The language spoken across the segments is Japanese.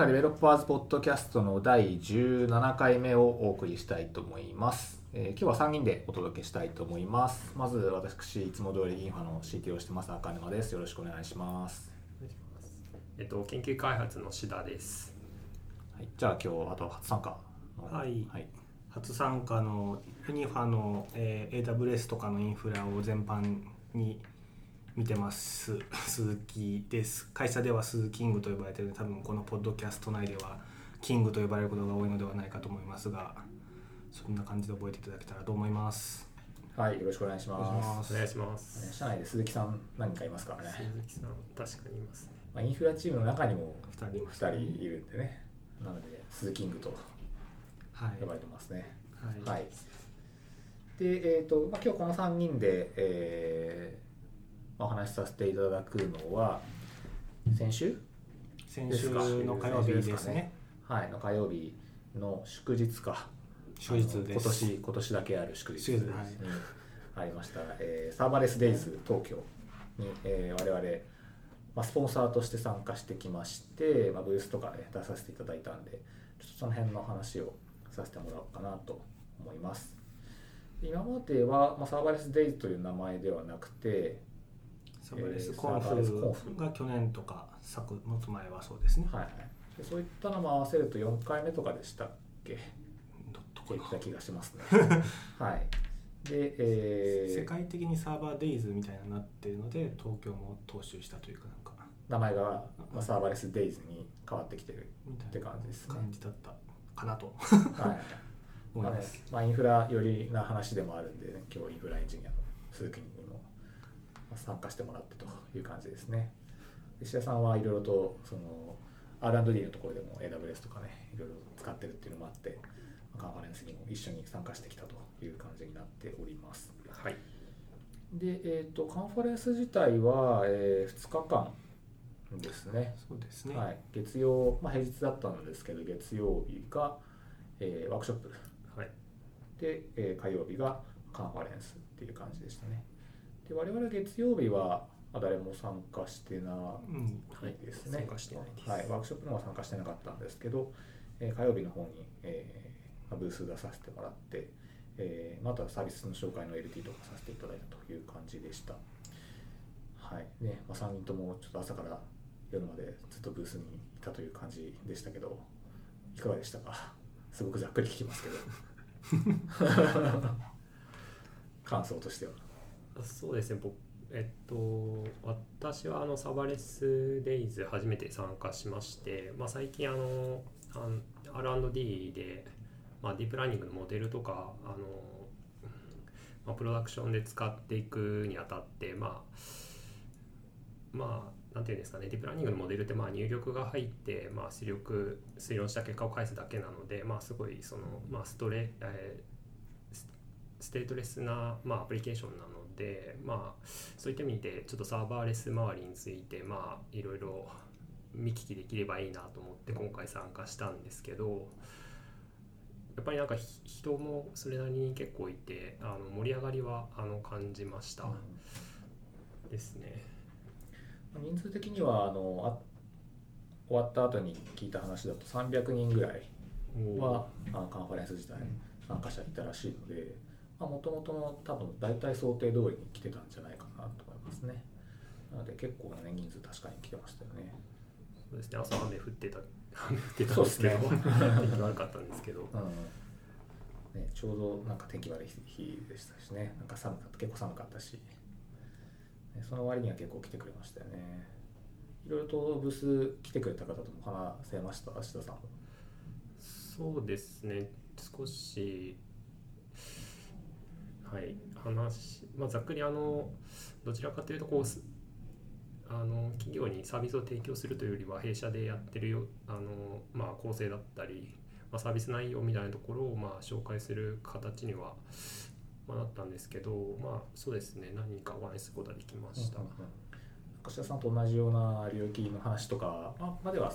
ファデベロッパーズポッドキャストの第17回目をお送りしたいと思います。えー今日は3人でお届けしたいと思います。まず私、いつも通りインファの CT をしてます赤沼です。よろしくお願いします。えっと、研究開発の志田です。はい、じゃあ今日あと初参加のはいはい、初参加のユニファの、えー AWS とかのインフラを全般に見てます鈴木です会社では鈴キングと呼ばれている多分このポッドキャスト内ではキングと呼ばれることが多いのではないかと思いますがそんな感じで覚えていただけたらと思いますはい、よろしくお願いしま。ますすお願いします。ね社内で鈴木さん何人かいますからね。鈴木さん、確かにいますね。まあ、インフラチームの中にも2人いま2した人いるんでね。なので、鈴キングとはい呼ばれてますね。はい、はい。で、えっ、と、まあ、今日この3人で、えお話しさせていただくのは、先週？先週の火曜日ですね。はい、の火曜日の祝日か。祝日今年、今年だけある祝日。にありました、えーサーバーレスデイズ東京に、えー我々、まあ、スポンサーとして参加してきまして、まあ、ブースとかね、出させていただいたんで、ちょっとその辺の話をさせてもらおうかなと思います。今までは、まあ、サーバーレスデイズという名前ではなくて、サーバーレスえーコンフフが去年とか昨もっと前はそうですね、はいそういったのも合わせると4回目とかでしたっけ？どっとこ言った気がしますね。はい。で、えー。世界的にサーバーデイズみたいになってるので東京も踏襲したというかなんか。名前が、まあ、サーバーレスデイズに変わってきてる。みたいなって感じですね。感じだったかなと。はい。思います、まあ、インフラ寄りな話でもあるんで、ね、今日インフラエンジニアの鈴木に参加してもらってという感じですね。石田さんはいろいろとその R&D のところでも AWS とかねいろいろ使ってるっていうのもあってカンファレンスにも一緒に参加してきたという感じになっております。はい。で、えー、とカンファレンス自体は、え2日間ですね。そうですね、はい、月曜、まあ、平日だったんですけど月曜日が、えーワークショップはい。で、えー火曜日がカンファレンスっていう感じでしたね。で我々月曜日はまあ誰も参加してなうんいですね。参加してないですはい、ワークショップの方は参加してなかったんですけど、えー火曜日の方に、えーまあブース出させてもらって、えーまたサービスの紹介の LT とかさせていただいたという感じでした。はいねまあ、3人ともちょっと朝から夜までずっとブースにいたという感じでしたけど、いかがでしたか？すごくざっくり聞きますけど。感想としては。そうですね、僕、えっと、私はあのサバレスデイズ初めて参加しまして、まあ、最近あの、R&D で、まあ、ディープラーニングのモデルとか、あの、まあ、プロダクションで使っていくにあたって、まあ、まあ、なんていうんですかね、ディープラーニングのモデルってまあ入力が入って、まあ、出力、推論した結果を返すだけなので、まあ、すごいその、まあ、ストレ、えーステートレスな、まあ、アプリケーションなので、まあ、そういった意味でちょっとサーバーレス周りについて、まあ、いろいろ見聞きできればいいなと思って今回参加したんですけどやっぱりなんかひ人もそれなりに結構いてあの盛り上がりはあの感じました、ですね。人数的にはあのあ終わった後に聞いた話だと300人ぐらいはあのカンファレンス自体参加者いたらしいのでもともとの多分大体想定通りに来てたんじゃないかなと思いますね。なので結構な、ね、人数確かに来てましたよね、そうですね。朝雨降ってた 雨降ってたんですけどそうです天気悪かったんですけど。うん。ね、ちょうどなんか天気悪い日でしたしね。なんか寒かった結構寒かったし、ね、その割には結構来てくれましたよね。いろいろとブース来てくれた方とも話せました？芦田さん。もそうですね。少しはい話、まあ、ざっくりあのどちらかというとこうすあの企業にサービスを提供するというよりは弊社でやってるよあの、まあ、構成だったり、まあ、サービス内容みたいなところをまあ紹介する形には、まあ、なったんですけど、まあ、そうですね何人かお話しすることができました。うんうんうん柏さんと同じような領域の話とかままでは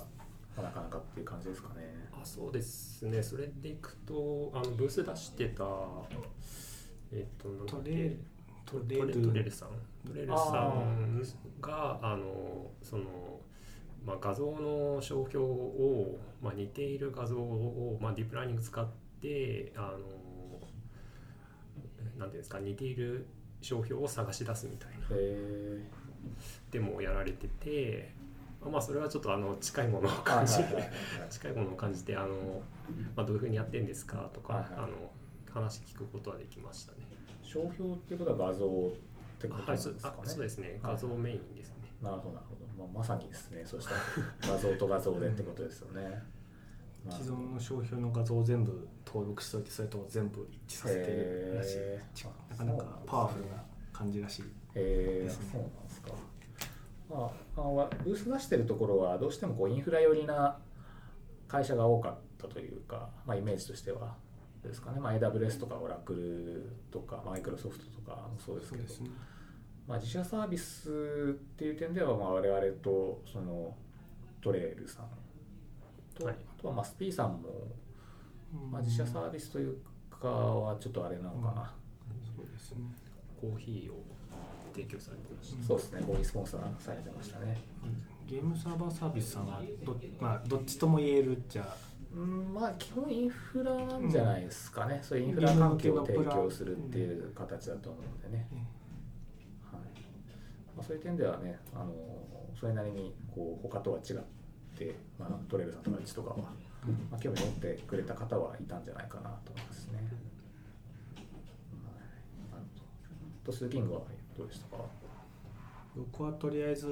まあなかなかっていう感じですかね。あそうですねそれでいくとあのブース出してたえっとなんだっけ？トレトトレレトレルさん。トレルさあんがあのそのまあ、画像の商標を、まあ、似ている画像を、まあ、ディープラーニング使ってあのなんていうんですか似ている商標を探し出すみたいな。へデモをやられててまあそれはちょっとあの近いものをー感じはいはいはいはい。近いものを感じてあの、まあ、どういうふうにやってんですかとか、はいはい。あの話聞くことはできましたね。商標っていうことは画像ってことですかね、あそうですね。はい。画像メインですね。なるほどなるほど、まあ、まさにですね。そしたら画像と画像でってことですよね、まあ。既存の商標の画像を全部登録しといてそれと全部一致させてるらしい。へー。ちなかなかパワフルな感じらしい。えーですねそうなんですか。まあ、あのブース出してるところはどうしてもこうインフラ寄りな会社が多かったというか、まあ、イメージとしてはですかね、まあ、AWS とかオラクルとかマイクロソフトとかもそうですけど。ね。まあ、自社サービスっていう点ではまあ我々とそのトレイルさんと、はい。あとはまあスピーさんも、まあ、自社サービスというかはちょっとあれなのかな、そうですね。コーヒーを提供されてました。そうですね。コーヒースポンサーされてましたね。ゲームサーバーサービスさんはど,、まあ、どっちとも言えるっちゃうんまあ基本インフラなんじゃないですかね、そういうインフラ環境を提供するっていう形だと思うんでね、はい。まあ、そういう点ではねあのそれなりにこう他とは違って、まあ、トレールさんとかうちとかは、まあ、興味持ってくれた方はいたんじゃないかなと思いますね。はい、とスーキングはどうでしたか？僕はとりあえず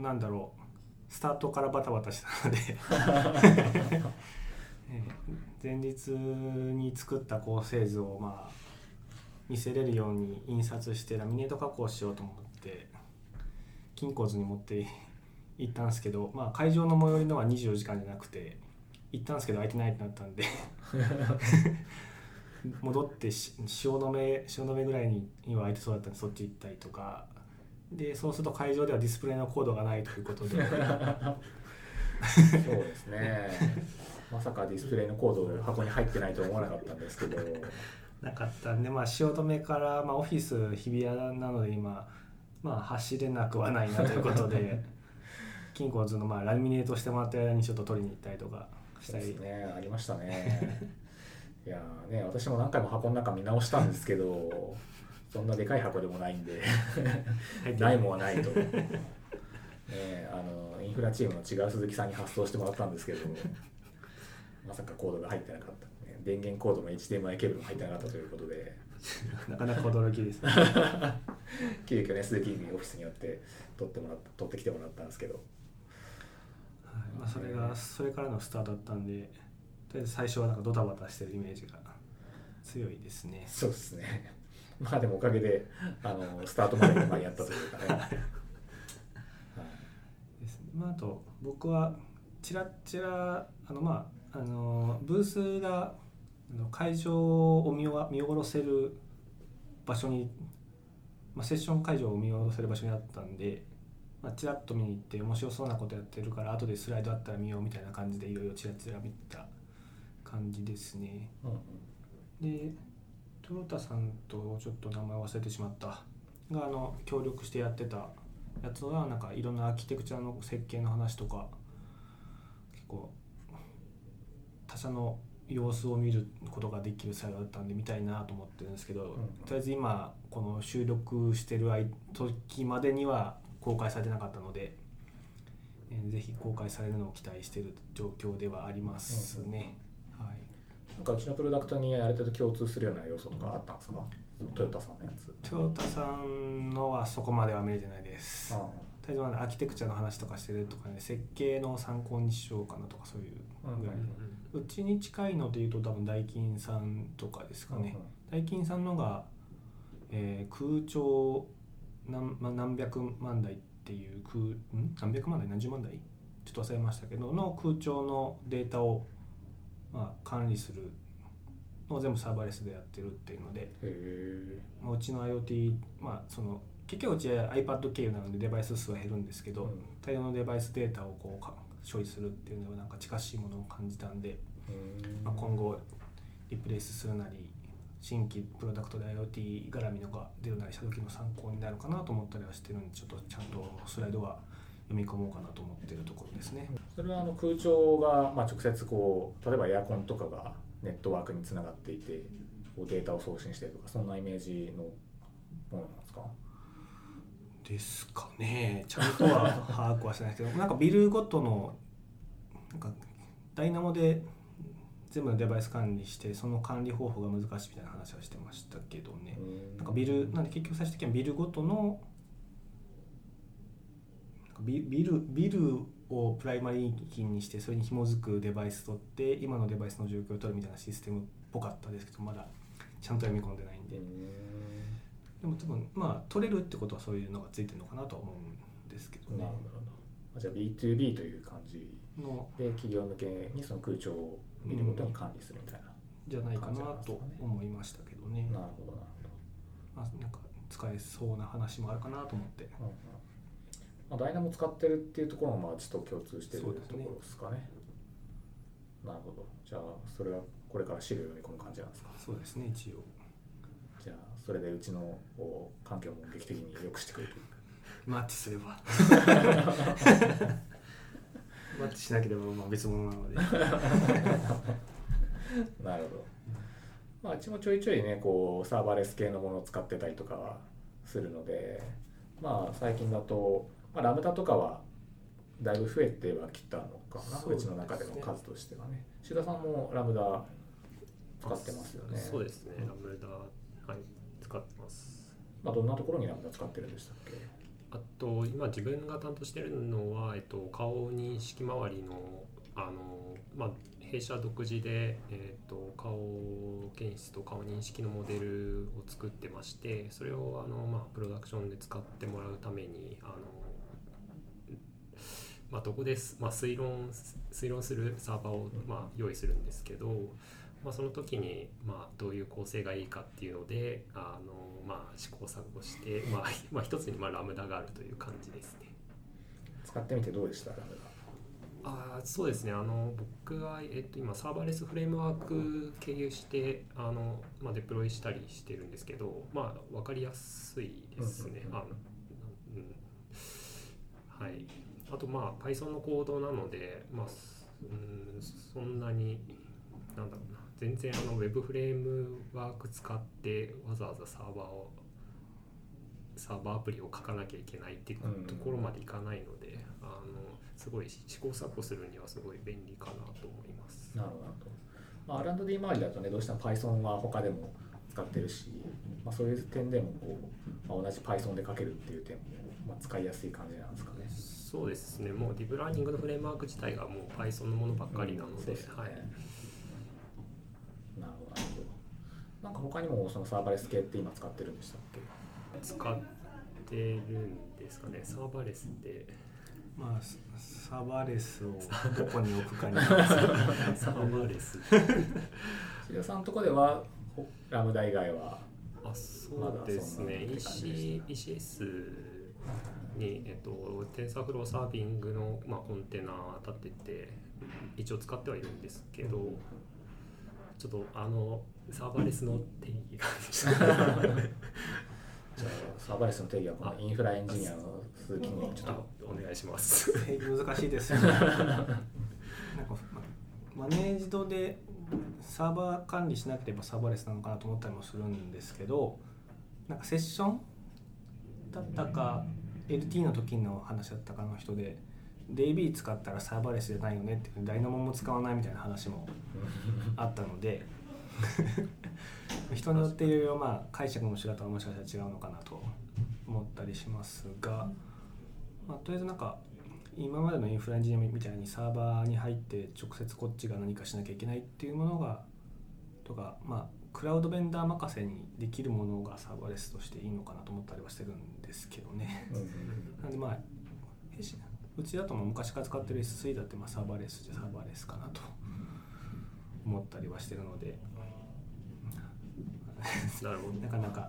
なんだろうスタートからバタバタしたので。えー前日に作った構成図をまあ見せれるように印刷してラミネート加工しようと思って金庫図に持って行ったんですけど、まあ、会場の最寄りのは24時間じゃなくて行ったんですけど空いてないってなったんで。戻ってし汐留汐留ぐらいに今空いてそうだったんでそっち行ったりとかでそうすると会場ではディスプレイのコードがないということで。そうですね。まさかディスプレイのコードが箱に入ってないとは思わなかったんですけど。なかったんで、まあ、汐留から、まあ、オフィス日比谷なので今、まあ、走れなくはないなということで。金庫図のまあラミネートしてもらった間にちょっと取りに行ったりとかしたり。ね。ありましたね。いやーね私も何回も箱の中見直したんですけどそんなでかい箱でもないんで。ないもんはないと、ね、あのインフラチームの違う鈴木さんに発送してもらったんですけど。まさかコードが入ってなかった、ね、電源コードも HDMI ケーブルも入ってなかったということで。なかなか驚きですね。急遽ね鈴木にオフィスによって取ってもらった取ってきてもらったんですけど。はい。まあ、それがそれからのスタートだったんでとりあえず最初はなんかドタバタしてるイメージが強いですね。そうですね まあでもおかげであのスタートまで間に合ったというかね、はい。ですね。まあ、あと僕はちらちらあのまああのブースが会場を見わ見下ろせる場所に、まあ、セッション会場を見下ろせる場所にあったんで、まあ、ちらっと見に行って面白そうなことやってるから後でスライドあったら見ようみたいな感じでいろいろちらちら見た感じですね。うんうん。でトヨタさんとちょっと名前忘れてしまった。があの協力してやってたやつはなんかいろんなアーキテクチャの設計の話とか結構他社の様子を見ることができるサイトだったんで見たいなと思ってるんですけど、ん。とりあえず今この収録してる間時までには公開されてなかったので、えーぜひ公開されるのを期待している状況ではありますね。はいなんかうちのプロダクトにある程度共通するような要素とかあったんですか？トヨタさんのやつ。トヨタさんのはそこまでは見れてないです。あとりあえずまだアーキテクチャの話とかしてるとかね設計の参考にしようかなとかそういう。ぐらい、うちに近いのでいうと多分ダイキンさんとかですかね、ダイキンさんのが、えー空調何,、まあ、何百万台っていう空ん？何百万台？何十万台？ちょっと忘れましたけどの空調のデータを、まあ、管理するのを全部サーバーレスでやってるっていうので、うちの IoT、まあ、その結局うちは iPad 経由なのでデバイス数は減るんですけど、うん。大量のデバイスデータをこうか処理するっていうのはなんか近しいものを感じたんで、まあ、今後リプレイスするなり新規プロダクトで IoT 絡みのが出るなりした時の参考になるかなと思ったりはしてるんでちょっとちゃんとスライドは読み込もうかなと思っているところですね。それはあの空調が、まあ、直接こう例えばエアコンとかがネットワークにつながっていてこうデータを送信してとかそんなイメージのものなんですか？ですかね。ちゃんとは把握はしてないですけど なんかビルごとのなんかダイナモで全部のデバイス管理してその管理方法が難しいみたいな話はしてましたけどね。なんかビルなんで結局最終的にはビルごとのビビルビルをプライマリーキーにしてそれに紐づくデバイス取って今のデバイスの状況を取るみたいなシステムっぽかったですけどまだちゃんと読み込んでないんで。でも多分まあ取れるってことはそういうのがついてるのかなとは思うんですけどね。なるほど。あじゃあ B2B という感じので企業向けにその空調を見ることに管理するみたいな、じゃないかなと思いましたけどね。なるほどなるまあ、なんか使えそうな話もあるかなと思って。ほど、うんうんまあ、ダイナモ使ってるっていうところもまあちょっと共通してるところですかね。なるほど。じゃあそれはこれから資料を読み込む感じなんですか？そうですね一応。じゃあそれでうちのお環境も劇的に良くしてくれる マッチすれば。マッチしなければまあ別物なので。なるほど。まあ、うちもちょいちょいね、こう、サーバーレス系のものを使ってたりとかはするので、まあ、最近だと、まあ、ラムダとかは、だいぶ増えてはきたのかな、うちの中での数としてはね。志田さんもラムダ使ってますよね。そうですね。ラムダはい使ってます。まあ、どんなところにラムダ使ってるんでしたっけ？あと今自分が担当してるのは、えっと、顔認識周りのあの、まあ、弊社独自で、えっと、顔検出と顔認識のモデルを作ってましてそれをあの、まあ、プロダクションで使ってもらうためにあの、まあ、どこです、まあ、推論推論するサーバーを、まあ、用意するんですけど、まあ、その時に、まあ、どういう構成がいいかっていうのであの、まあ、試行錯誤して、まあ まあ、一つにまあラムダがあるという感じですね。使ってみてどうでした？ラムダ。あーそうですねあの僕は、えっと、今サーバーレスフレームワーク経由してあの、まあ、デプロイしたりしてるんですけど、まあ、分かりやすいですね。はい、あとまあ Python のコードなので、まあ、すうんそんなになんだろうな全然あのウェブフレームワーク使ってわざわざサーバーをサーバーアプリを書かなきゃいけないっていうところまでいかないので、あのすごい試行錯誤するにはすごい便利かなと思います。なるほどなるほど。まあ、R&D 周りだとね、どうしても Python は他でも使ってるし、まあ、そういう点でもこう、まあ、同じ Python で書けるっていう点も、まあ、使いやすい感じなんですかね。そうですね、もうディープラーニングのフレームワーク自体がもう Python のものばっかりなので、うんでね。はい、なるほど、なるほど。なんか他にもそのサーバーレス系って今使ってるんでしたっけ？使ってるんですかね、サーバーレスって、まあササーバーレスをどこに置くかにサーバーレス。志田 さんのとこではほ Lambda 以外はあそうですね、まだそんなって感じ EC ECS に、えっと、テンサーフローサービングの、まあ、コンテナ立てて、一応使ってはいるんですけど、ちょっとあのサーバーレスの定義が。じゃあサーバーレスの定義はこのインフラエンジニアの鈴木にちょっあとお願いします。定義難しいですよね。なんかまマネージドでサーバー管理しなければサーバーレスなのかなと思ったりもするんですけどなんかセッションだったか LT の時の話だったかの人で。DB 使ったらサーバーレスじゃないよねってダイナモも使わないみたいな話も あったので。人によっていろいろまあ解釈の仕方はもしかしたら違うのかなと思ったりしますが、まあ、とりあえずなんか今までのインフラエンジニアみたいにサーバーに入って直接こっちが何かしなきゃいけないっていうものがとかまあクラウドベンダー任せにできるものがサーバーレスとしていいのかなと思ったりはしてるんですけどね。なんでまあうちだともう昔から使ってる S3 だってまあサーバーレスじゃサーバーレスかなと思ったりはしてるので。なるほどなかなか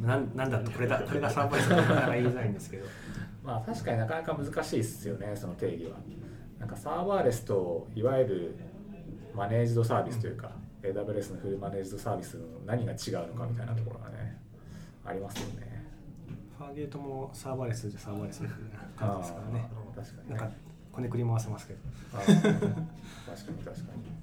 なんなんだとこれだ これがサーバーレスだとなかなか言いづらいんですけど。まあ確かになかなか難しいですよねその定義は。なんかサーバーレスといわゆるマネージドサービスというか、AWS のフルマネージドサービスの何が違うのかみたいなところがねありますよねファーゲートもサーバーレスじゃサーバーレスみたいな感じですからね。確かに。ねなんかこねくり回せますけど。確かに確かに。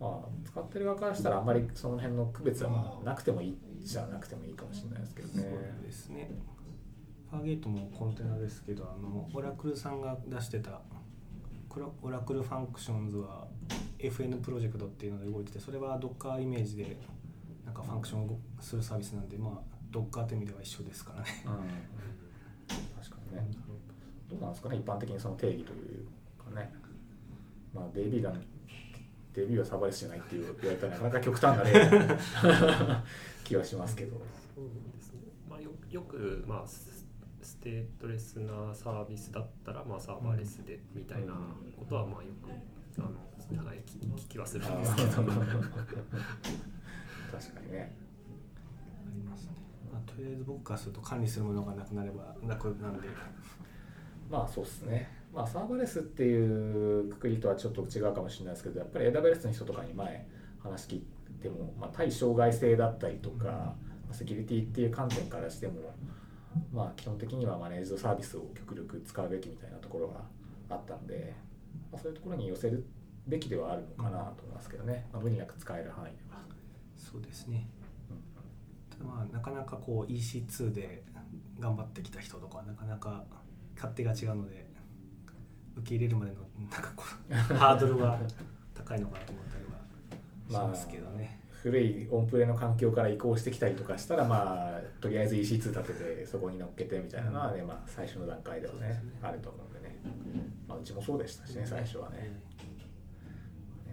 まあ使ってる側からしたらあんまりその辺の区別はまあなくてもいいじゃなくてもいいかもしれないですけどね。そうですね。Fargate もコンテナですけどあの Oracle さんが出してた Oracle Functions は FN プロジェクトっていうので動いててそれは Docker イメージでなんかファンクションをするサービスなんでまあ Docker という意味では一緒ですからね。うん。確かにね。どうなんですかね一般的にその定義というかね。まあ DB が DB はサーバーレスじゃないっていう言われたらなかなか極端なね 気はしますけど。そうですね。まあよよくまあスステートレスなサービスだったらまあサーバーレスでみたいなことはまあよくあのはい聞聞きはするんですけど。確かにねとりあえず僕からすると管理するものがなくなれば楽なんでまあそうですね。まあサーバーレスっていうくくりとはちょっと違うかもしれないですけど、やっぱり AWS の人とかに前話聞いても、まあ、対障害性だったりとか、まあセキュリティっていう観点からしても、まあ基本的にはマネージドサービスを極力使うべきみたいなところがあったんで、まあ、そういうところに寄せるべきではあるのかなと思いますけどね。まあ、無理なく使える範囲では。そうですねまあなかなかこう EC2 で頑張ってきた人とかはなかなか勝手が違うので受け入れるまでのなんかこう ハードルが高いのかなと思ったりはしますけどね、古いオンプレの環境から移行してきたりとかしたらまあとりあえず EC2 立ててそこに乗っけてみたいなのはね、まあ、最初の段階ではねあると思うんでね、まあ、うちもそうでしたしね最初はね。ね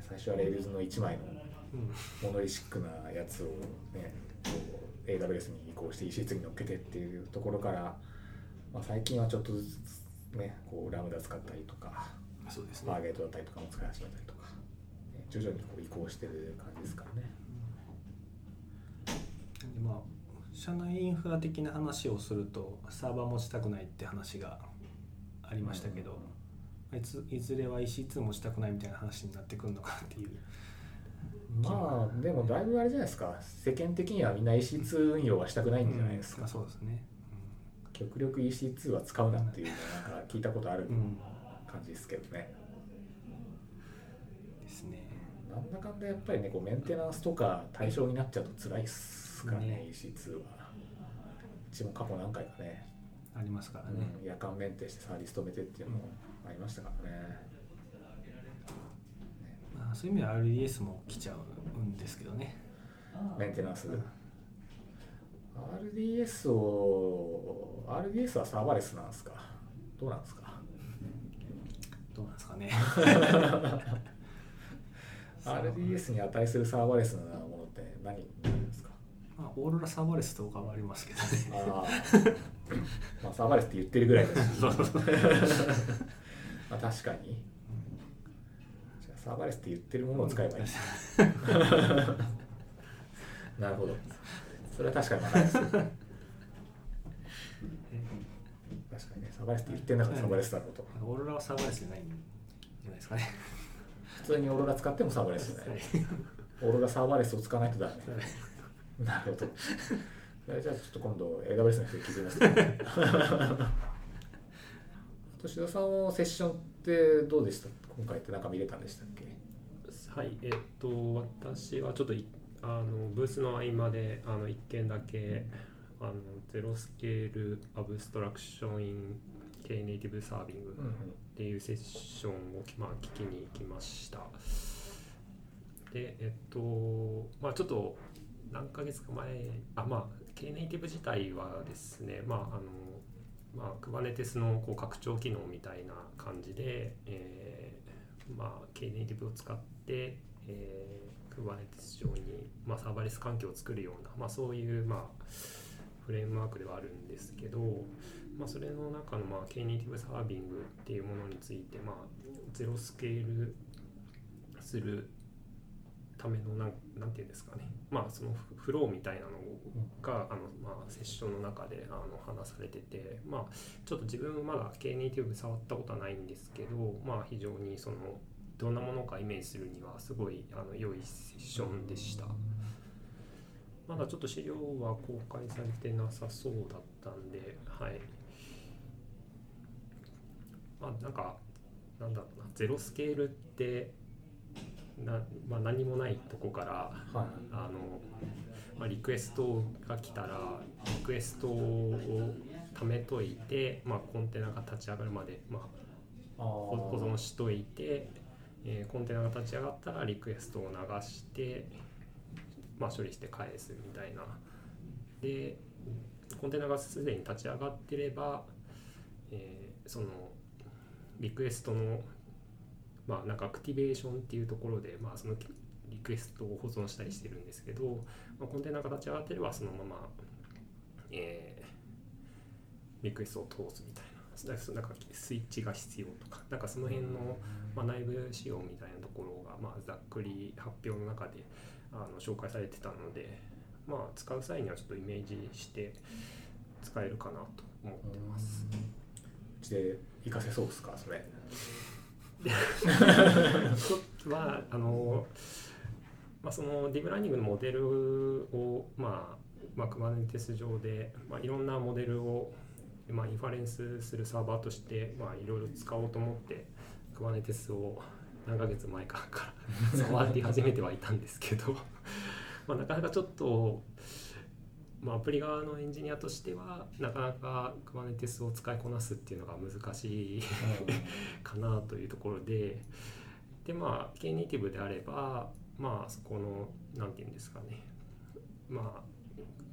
最初は Rails の1枚のうん。モノリシックなやつをねこう AWS に移行して EC2 に乗っけてっていうところから、まあ、最近はちょっとずつねこうラムダ使ったりとかそうですねーゲートだったりとかも使い始めたりとか、ね徐々にこう移行してる感じですからね。まあ社内インフラ的な話をするとサーバー持ちたくないって話がありましたけど、いついずれは EC2 持ちたくないみたいな話になってくるのかなっていうまあでもだいぶあれじゃないですか。世間的にはみんな EC2 運用はしたくないんじゃないですか、まあ、そうですね、極力 EC2 は使うなっていうのはなんか聞いたことあるうん。うん感じですけどね、ですね。なんだかんだやっぱりねこうメンテナンスとか対象になっちゃうと辛いっすからね。ね EC2 は。うちも過去何回かね、ありますからね、うん夜間メンテしてサービス止めてっていうのもありましたからね、まあ、そういう意味では RDS も来ちゃうんですけどね。メンテナンス。RDS を RDS はサーバーレスなんですか？どうなんですか？どうなんですかね。RDS に値するサーバーレスなものって何なんですか？まあ、オーロラサーバーレスとかはありますけどね。あー。まあサーバーレスって言ってるぐらいだし まあ確かにサーバーレスって言ってるものを使えばいい。なるほど。それは確かに分かります。確かにねサーバーレスって言ってんだからサーバーレスだろうと。オーロラはサーバーレスじゃないんじゃないですかね。普通にオーロラ使ってもサーバーレスじゃない。オーロラサーバーレスを使わないとダメ。なるほど。じゃあちょっと今度 AWS の人に聞いてみます。ね。年田さんのセッションってどうでした？今回ってなんか見れたんでしたはい、えっと、私はちょっといあのブースの合間であの1件だけあのゼロスケールアブストラクションイン K ネイティブサービングっていうセッションを、まあ、聞きに行きました。で、えっと、まあちょっと何ヶ月か前、あ、まあ K ネイティブ自体はですね、まああの、まあ Kubernetes のこう拡張機能みたいな感じで、えーまあ K ネイティブを使って、えー、Kubernetes 上に、まあ、サーバーレス環境を作るような、まあ、そういう、まあ、フレームワークではあるんですけど、まあ、それの中の、まあ、K ネイティブサービングっていうものについて、まあ、ゼロスケールするためのなんなんていうんですかね、まあ、そのフフローみたいなのがあの、まあ、セッションの中であの話されてて、まあ、ちょっと自分まだ K ネイティブ触ったことはないんですけど、まあ、非常にそのどんなものかイメージするにはすごいあの良いセッションでした。まだちょっと資料は公開されてなさそうだっったんではい。まあなんかなんだろうなゼロスケールってな、まあ、何もないとこからはい。あの、まあ、リクエストが来たらリクエストを貯めといて、まあ、コンテナが立ち上がるまで、まあ、あ保保存ーしといて、えーコンテナが立ち上がったらリクエストを流して、まあ、処理して返すみたいな。でコンテナがすでに立ち上がってれば、えーそのリクエストのまあなんかアクティベーションっていうところで、まあ、そのリクエストを保存したりしてるんですけど、まあ、コンテナが立ち上がってればそのまま、えーリクエストを通すみたいななんかスイッチが必要とかなんかその辺の、まあ、内部仕様みたいなところが、まあ、ざっくり発表の中であの紹介されてたので、まあ、使う際にはちょっとイメージして使えるかなと思ってます。で活かせそうですかそれ はあの、まあ、そのディープラーニングのモデルを、まあまあ、Kubernetes 上で、まあ、いろんなモデルを、まあ、インファレンスするサーバーとして、まあ、いろいろ使おうと思って Kubernetes を何ヶ月前かから 触り始めてはいたんですけどまあなかなかちょっと、まあ、アプリ側のエンジニアとしてはなかなか Kubernetes を使いこなすっていうのが難しい かなというところででまあ Knative であればまあそこの何て言うんですかね。まあ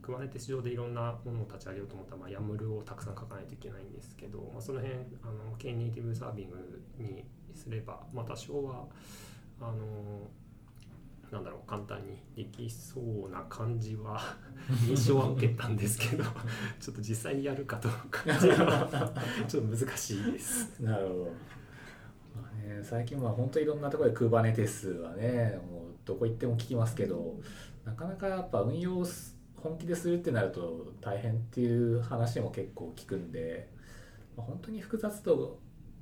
Kubernetes 上でいろんなものを立ち上げようと思ったら、まあ、YAML をたくさん書かないといけないんですけど、まあ、その辺あの Knative サービングにすれば、まあ、多少はあのなんだろう簡単にできそうな感じは 印象は受けたんですけど ちょっと実際にやるかどうか ちょっと難しいです。なるほど、まあね、最近は本当いろんなところで Kubernetes はねもうどこ行っても聞きますけどなかなかやっぱ運用す本気でするってなると大変っていう話も結構聞くんで、まあ、本当に複雑度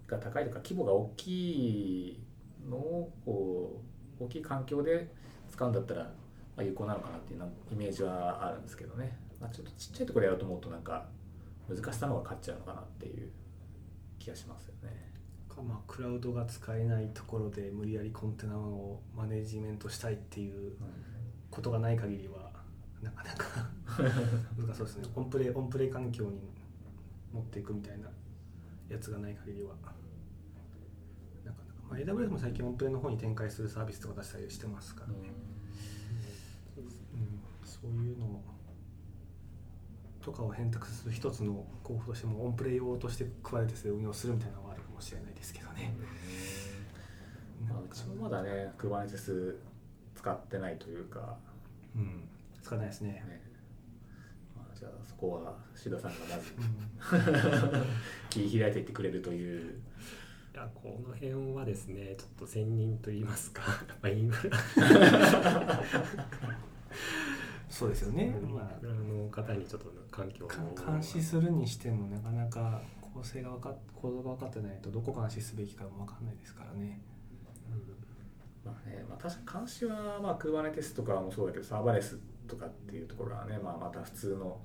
が高いとか規模が大きいのをこう大きい環境で使うんだったら、まあ、有効なのかなっていうなイメージはあるんですけどね、まあ、ちょっとちっちゃいところでやろうと思うとなんか難しさの方が勝っちゃうのかなっていう気がしますよね。かまあクラウドが使えないところで無理やりコンテナをマネジメントしたいっていうことがない限りはなかなか 難しそうですね。オンプレオンプレ環境に持っていくみたいなやつがない限りはまあ、AWS も最近オンプレの方に展開するサービスとか出したりしてますからね、うん、そういうのとかを選択する一つの候補としてもオンプレ用として Kubernetes で運用するみたいなのはあるかもしれないですけどね、まあ、うちもまだね Kubernetes 使ってないというか、うん、使わないですね。ね。まあ、じゃあそこは志田さんがまずうん。切り開いていってくれるといういやこの辺はですねちょっと専任と言いますかやっぱインフラそうですよね、インまフラの方にちょっと環境を監視するにしてもなかなか構成が分かっ構造が分かってないとどこ監視すべきかも分かんないですからね。まあねまあ、確か監視は、まあ、Kubernetes とかもそうだけどサーバーレスとかっていうところはね、まあ、また普通の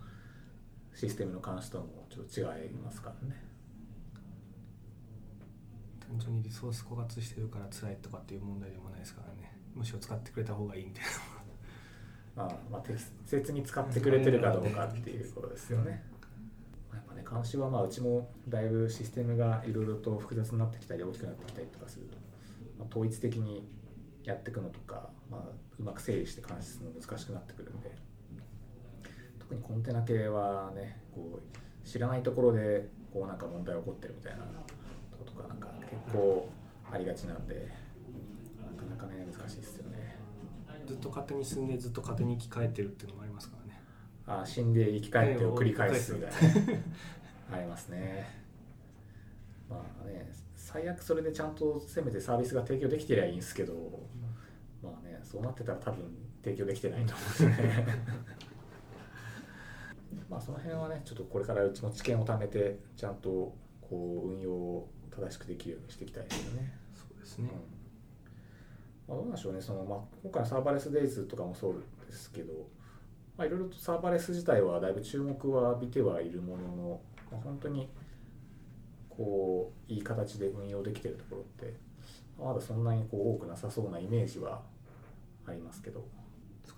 システムの監視ともちょっと違いますからね。リソース枯渇してるから辛いとかっていう問題でもないですからね。むしろ使ってくれた方がいいみたいまあ、まあ適切に使ってくれてるかどうかっていうことですよね。やっぱね監視はまあうちもだいぶシステムがいろいろと複雑になってきたり大きくなってきたりとかすると、まあ、統一的にやっていくのとか、まあ、うまく整理して監視するの難しくなってくるんで特にコンテナ系はねこう知らないところでこうなんか問題起こってるみたいなこととかなんか結構ありがちなんでなかなかね難しいですよね。な。ずっと勝手に進んでずっと勝手に生き返ってるっていうのもありますからね。あ死んで生き返ってを繰り返すみたいな ありますねまあね最悪それでちゃんとせめてサービスが提供できてりゃいいんですけどまあねそうなってたら多分提供できてないと思うんですね まあその辺はねちょっとこれからうちも知見を貯めてちゃんとこう運用を正しくできるようにしていきたいですよね。そうですね。まあ、どうなんでしょうね。その、まあ、今回のサーバーレスデイズとかもそうですけど、まあ、いろいろとサーバーレス自体はだいぶ注目は浴びてはいるものの、まあ、本当にこういい形で運用できてるところってまだそんなにこう多くなさそうなイメージはありますけど。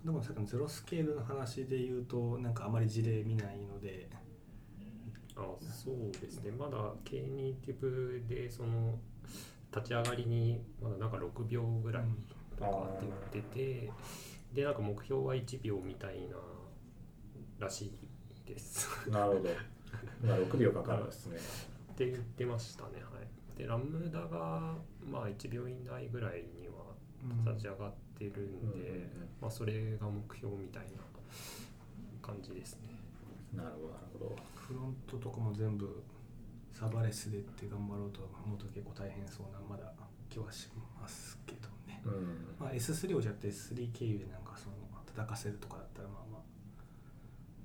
でもさっきのゼロスケールの話で言うとなんかあまり事例見ないのであそうですね。まだニーティブでその立ち上がりにまだなんか6秒ぐらいとかって言ってて、でなんか目標は1秒みたいならしいです。なるほど。今6秒かかるんですね。って言ってましたね。はい。でラムダがまあ1秒以内ぐらいには立ち上がってるんで、うんうんうん。まあそれが目標みたいな感じですね。なるほどなるほどフロントとかも全部サーバーレスでって頑張ろうと思うと結構大変そうなまだ気はしますけどね、うん。まあ、S3 をじゃって S3 経由でなんかその叩かせるとかだったらまあまあ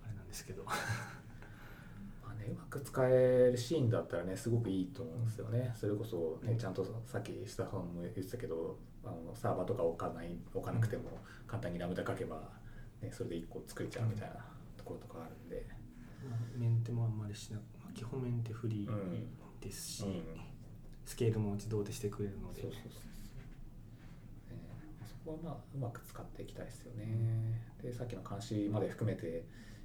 あれなんですけど。まあね、うまく使えるシーンだったらねすごくいいと思うんですよね、それこそ、ね、ちゃんとさっき下さんも言ってたけどあのサーバーとか置かない置かなくても簡単にラムダ書けば、ね、それで1個作れちゃうみたいなところとかあるんで、まあメンテもあんまりしなまあ基本メンテフリうんーですし、うん。スケールも自動でしてくれるので。そうそうそうそう、ねそこはまあうまく使っていきたいですよね。でさっきの監視まで含めて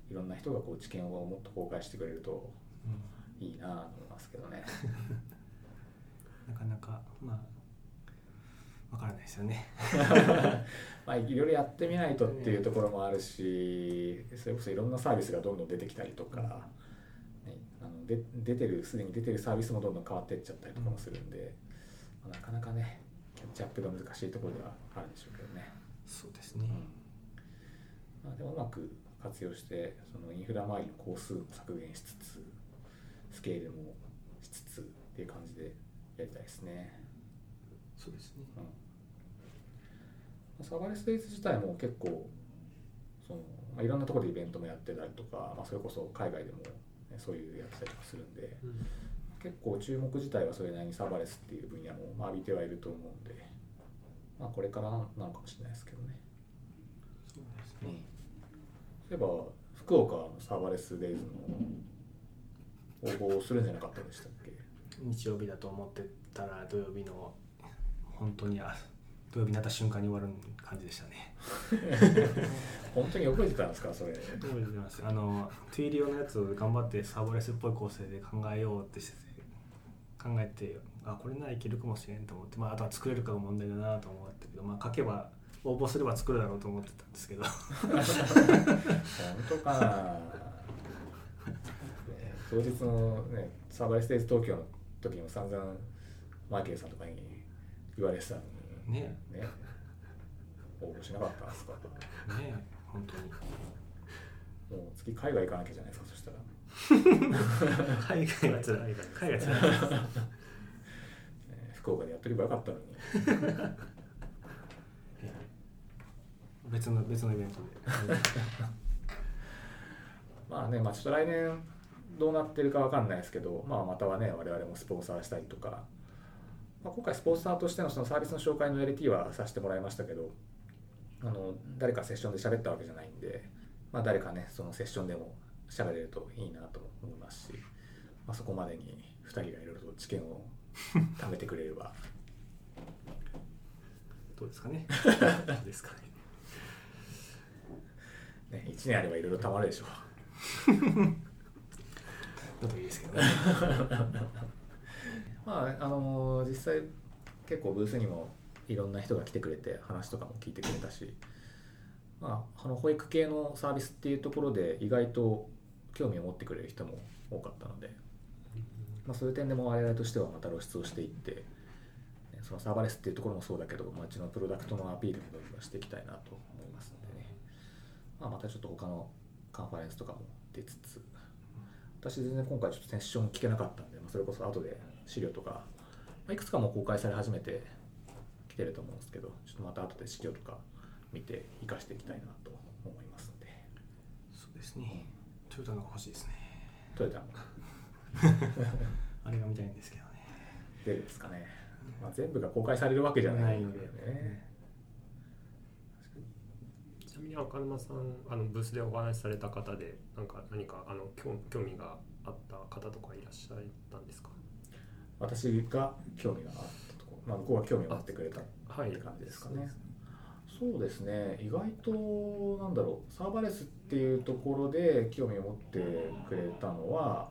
いろんな人がこう知見をもっと公開してくれるとうん。いいなと思いますけどね。なかなかまあわからないですよね。まあ、いろいろやってみないとっていうところもあるし、それこそいろんなサービスがどんどん出てきたりとか、ね、あので出てるすでに出てるサービスもどんどん変わっていっちゃったりとかもするんで、まあなかなかねキャッチアップが難しいところではあるんでしょうけどね、そうですね、まあ、でもうまく活用してそのインフラ周りの工数も削減しつつスケールもしつつっていう感じでやりたいですね。そうですね。うんサーバーレスデイズ自体も結構その、まあ、いろんなところでイベントもやってたりとか、まあ、それこそ海外でも、ね、そういうやってたりとかするんで結構注目自体はそれなりにサーバーレスっていう分野も、まあ、浴びてはいると思うんで、まあ、これからなのかもしれないですけどね。そうですうん。ね、そういえば福岡の ServerlessDays の応募をするんじゃなかったでしたっけ？日曜日だと思ってたら土曜日の本当にあ土曜日になった瞬間に終わる感じでしたね。本当に覚えてたんですかそれ。覚えてます。あの Twilio のやつを頑張ってサーバーレスっぽい構成で考えようってして考えてあこれならいけるかもしれんと思って、まあ、あとは作れるかが問題だなと思ったけど、まあ、書けば応募すれば作るだろうと思ってたんですけど。本当かな、ね当日の、ね、サーバーレステージ東京の時にも散々マイケルさんとかに言われてたのにね。ね。応募しなかったんですか？ね本当に。もう次海外行かなきゃじゃないですかそしたら。海外はつらい。海外つらい。ね福岡でやってればよかったのに。別の別のイベントで。まあね、まあ、ちょっと来年どうなってるかわかんないですけど、まあ、またはね我々もスポンサーしたりとか、まあ、今回スポンサーとしてのそのサービスの紹介の LT はさせてもらいましたけどあの誰かセッションで喋ったわけじゃないんで、まあ、誰かねそのセッションでも喋れるといいなと思いますし、まあ、そこまでに2人がいろいろと知見を貯めてくれれば。どうですかね。ですかねね、1年あればいろいろたまるでしょう。だといいですけどね まああの実際結構ブースにもいろんな人が来てくれて話とかも聞いてくれたし、まあ、あの保育系のサービスっていうところで意外と興味を持ってくれる人も多かったので、まあ、そういう点でも我々としてはまた露出をしていってねそのサーバーレスっていうところもそうだけど、まあ、うちのプロダクトのアピールもどんどんしていきたいなと思いますのでね、まあ、またちょっと他のカンファレンスとかも出つつ私全然今回ちょっとセッション聞けなかったんで、まあ、それこそ後で資料とか、まあ、いくつかもう公開され始めてきてると思うんですけどちょっとまた後で資料とか見て活かしていきたいなと思いますので。そうですね。トヨタのが欲しいですね。トヨタ。も あれが見たいんですけどね。出るんですかね、まあ、全部が公開されるわけじゃないのでね。ちなみに赤沼さんあのブースでお話しされた方でなんか何かあの興興味があった方とかいらっしゃったんですか？私が興味があったところ、まあ、向こうが興味を持ってくれたっはいて感じですかね。そうですね。意外となんだろうサーバーレスっていうところで興味を持ってくれたのは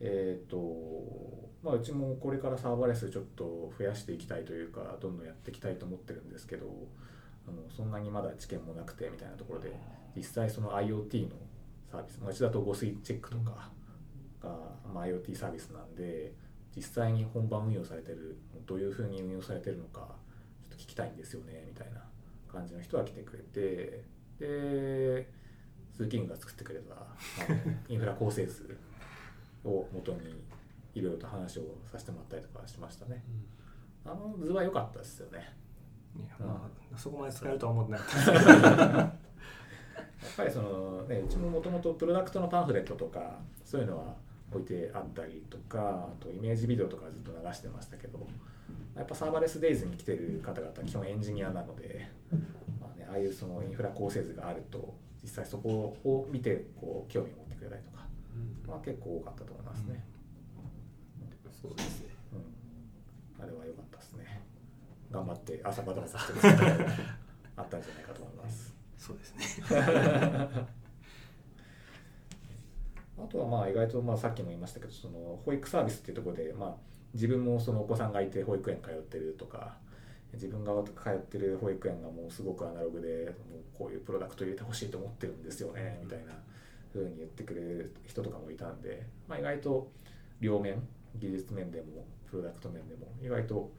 えっ、とまあうちもこれからサーバーレスちょっと増やしていきたいというかどんどんやっていきたいと思ってるんですけどあのそんなにまだ知見もなくてみたいなところで実際その IoT のサービス、まあ、うちだと誤水チェックとかが、まあ、IoT サービスなんで実際に本番運用されてるどういうふうに運用されてるのかちょっと聞きたいんですよねみたいな感じの人が来てくれてでスーキングが作ってくれたインフラ構成図を元にいろいろと話をさせてもらったりとかしましたね。あの図は良かったですよね。いやまあ、そこまで使えるとは思ってなかった。やっぱりそのねうちももともとプロダクトのパンフレットとかそういうのは置いてあったりとかあとイメージビデオとかずっと流してましたけどやっぱサーバーレスデイズに来てる方々基本エンジニアなので、まあね、ああいうそのインフラ構成図があると実際そこを見てこう興味を持ってくれたりとか、うん。まあ、結構多かったと思いますね、そうですね。うん、あれは良かったですね。頑張って朝バタバタしてるあったんじゃないかと思います。そうですね あとはまあ意外とまあさっきも言いましたけどその保育サービスっていうところでまあ自分もそのお子さんがいて保育園通ってるとか自分が通ってる保育園がもうすごくアナログでもうこういうプロダクト入れてほしいと思ってるんですよねみたいな風に言ってくれる人とかもいたんで、まあ、意外と両面技術面でもプロダクト面でも意外と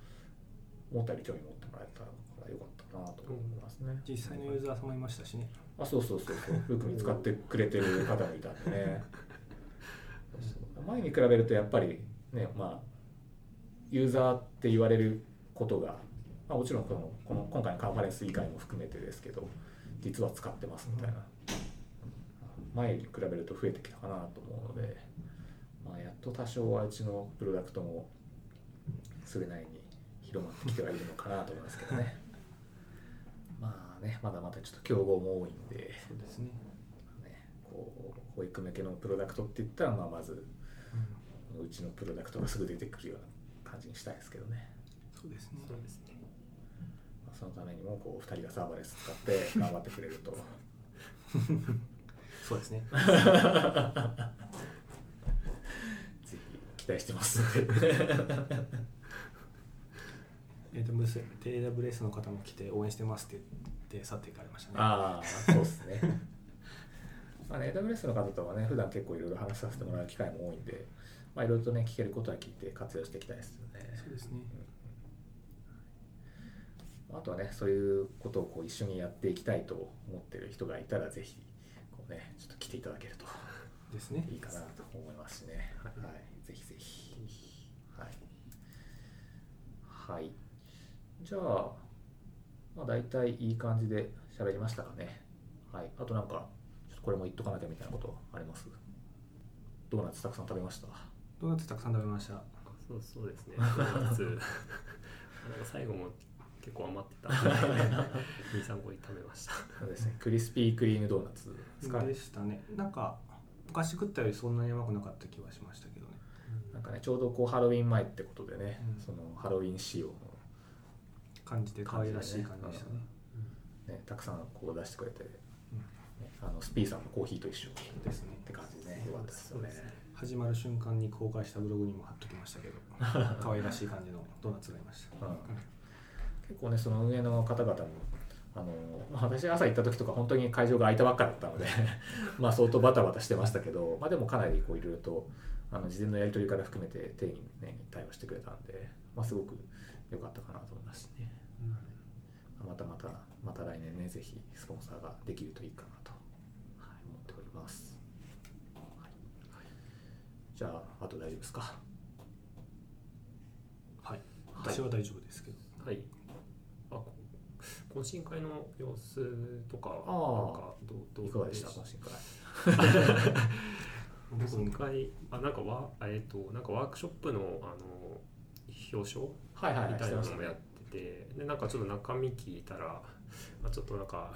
思ったより興味持ってもらえたからよかったなと思いますね。実際のユーザーさんもいましたしね。あそうそうそうそう。よく見つかってくれてる方もいたんでね前に比べるとやっぱりねまあユーザーって言われることが、まあ、もちろんこのこの今回のカンファレンス以外も含めてですけど実は使ってますみたいな。前に比べると増えてきたかなと思うので、まあ、やっと多少はうちのプロダクトもそれなりに広まってきてはいるのかなと思いますけどね。まあねまだまだちょっと競合も多いんで。そうですね、ね、こう保育向けのプロダクトって言ったら、まあ、まずうちのプロダクトがすぐ出てくるような感じにしたいですけどね、そうですね。そうですね。まあ、そのためにもこう2人がサーバーレス使って頑張ってくれると。そうですね。ぜひ期待してます。えーとムス AWS の方も来て応援してますって言って去っていかれましたね。ああそうですねまあね AWS の方とはね普段結構いろいろ話させてもらう機会も多いんでまあいろいろとね聞けることは聞いて活用していきたいですよねそうですねあとはねそういうことをこう一緒にやっていきたいと思ってる人がいたらぜひこうねちょっと来ていただけるとですねいいかなと思いますしね。は、はいぜひぜひ。はい。はい。じゃあ、まあ大体いい感じで喋りましたかね。はい。あとなんか、これも言っとかなきゃみたいなことあります？ドーナツたくさん食べました？ドーナツたくさん食べました。そうそうですね。ドーナツ。なんか最後も結構余ってた。23個食べました。そうですね。クリスピークリームドーナツですかでしたね。なんか昔食ったよりそんなに甘くなかった気はしましたけどね。なんかね、ちょうどこうハロウィン前ってことでね、うん。そのハロウィン仕様の感じで可愛らしい感じでしたね。ね、たくさんこう出してくれて、ねあのスピーさんのコーヒーと一緒にですね。って感じで。ね、よかったですよね。始まる瞬間に公開したブログにも貼っときましたけど 可愛らしい感じのドーナツがいました。うん。結構ね、その運営の方々も、あのまあ、私朝行った時とか本当に会場が空いたばっかだったので まあ相当バタバタしてましたけど、まあ、でもかなりこういろいろとあの事前のやり取りから含めて丁寧に対応してくれたんで、まあ、すごく良かったかなと思いますね。またまたまた来年ねぜひスポンサーができるといいかなます、はい。じゃああと大丈夫ですか？はい。私は大丈夫ですけど。はい。あこ懇親会の様子とかなんかどうどういかがでした？し懇親会。懇親会あなんかわえっ、となんかワークショップのあの表彰はいはいはい。みたいなのもやっててでなんかちょっと中身聞いたら、まあ、ちょっとなんか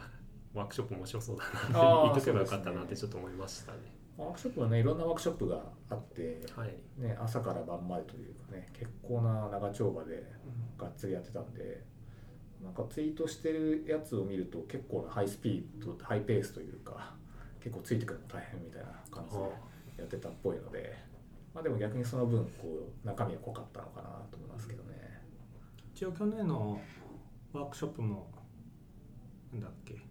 ワークショップ面白そうだなってっとけばよかったなってちょっと思いましたね。ワークショップはねいろんなワークショップがあって、はい、ね、朝から晩までというかね結構な長丁場でがっつりやってたんでなんかツイートしてるやつを見ると結構なハイスピードハイペースというか結構ついてくるの大変みたいな感じでやってたっぽいので、まあ、でも逆にその分こう中身が濃かったのかなと思いますけどね。一応去年のワークショップもなんだっけ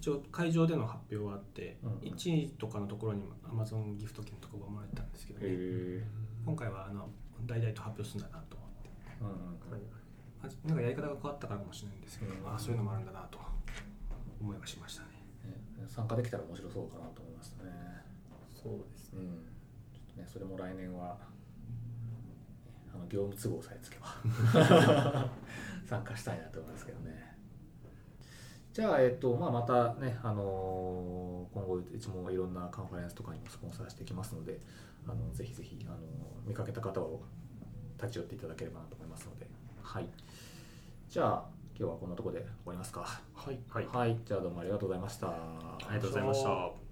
一応会場での発表はあって、うん。うん1位とかのところに Amazon ギフト券とかがもらえたんですけどね、へ今回はあの大々と発表するんだなと思って。ーうんはい。あなんかやり方が変わったからかもしれないんですけど、うん。あそういうのもあるんだなと思いはしましたね。ね。参加できたら面白そうかなと思いましたね。そうですね。うん、ちょっとねそれも来年はあの業務都合さえつけば。参加したいなと思いますけどね。じゃあ、えっとまあ、またね、あのー今後いつもいろんなカンファレンスとかにもスポンサーしていきますのであのぜひぜひ、あの見かけた方を立ち寄っていただければなと思いますので、はい、じゃあ今日はこんなところで終わりますか。はいはい、はい、じゃあどうもありがとうございました。ありがとうございました。